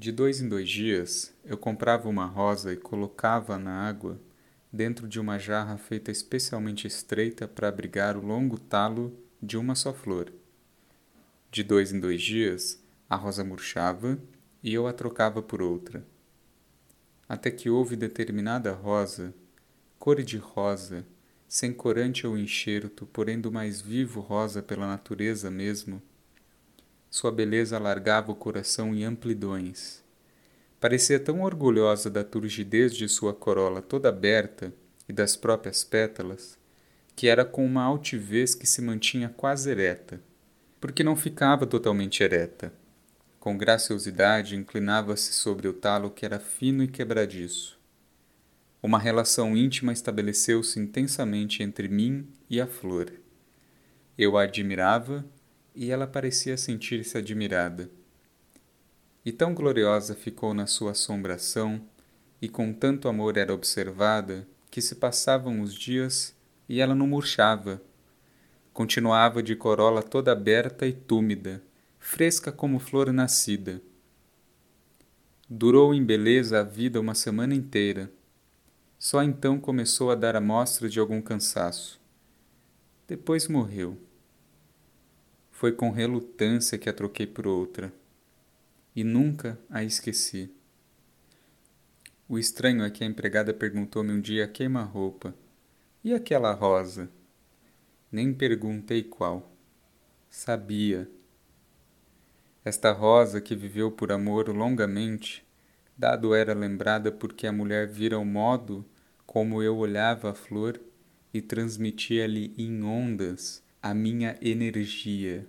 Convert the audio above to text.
De dois em dois dias, eu comprava uma rosa e colocava na água dentro de uma jarra feita especialmente estreita para abrigar o longo talo de uma só flor. De dois em dois dias, a rosa murchava e eu a trocava por outra. Até que houve determinada rosa, cor de rosa, sem corante ou enxerto, porém do mais vivo rosa pela natureza mesmo, sua beleza alargava o coração em amplidões. Parecia tão orgulhosa da turgidez de sua corola toda aberta e das próprias pétalas, que era com uma altivez que se mantinha quase ereta, porque não ficava totalmente ereta. Com graciosidade inclinava-se sobre o talo que era fino e quebradiço. Uma relação íntima estabeleceu-se intensamente entre mim e a flor. Eu a admirava e ela parecia sentir-se admirada. E tão gloriosa ficou na sua assombração, e com tanto amor era observada, que se passavam os dias e ela não murchava. Continuava de corola toda aberta e túmida, fresca como flor nascida. Durou em beleza a vida uma semana inteira. Só então começou a dar a mostra de algum cansaço. Depois morreu. Foi com relutância que a troquei por outra. E nunca a esqueci. O estranho é que a empregada perguntou-me um dia a queima-roupa. E aquela rosa? Nem perguntei qual. Sabia. Esta rosa que viveu por amor longamente, dado era lembrada porque a mulher vira o modo como eu olhava a flor e transmitia-lhe em ondas a minha energia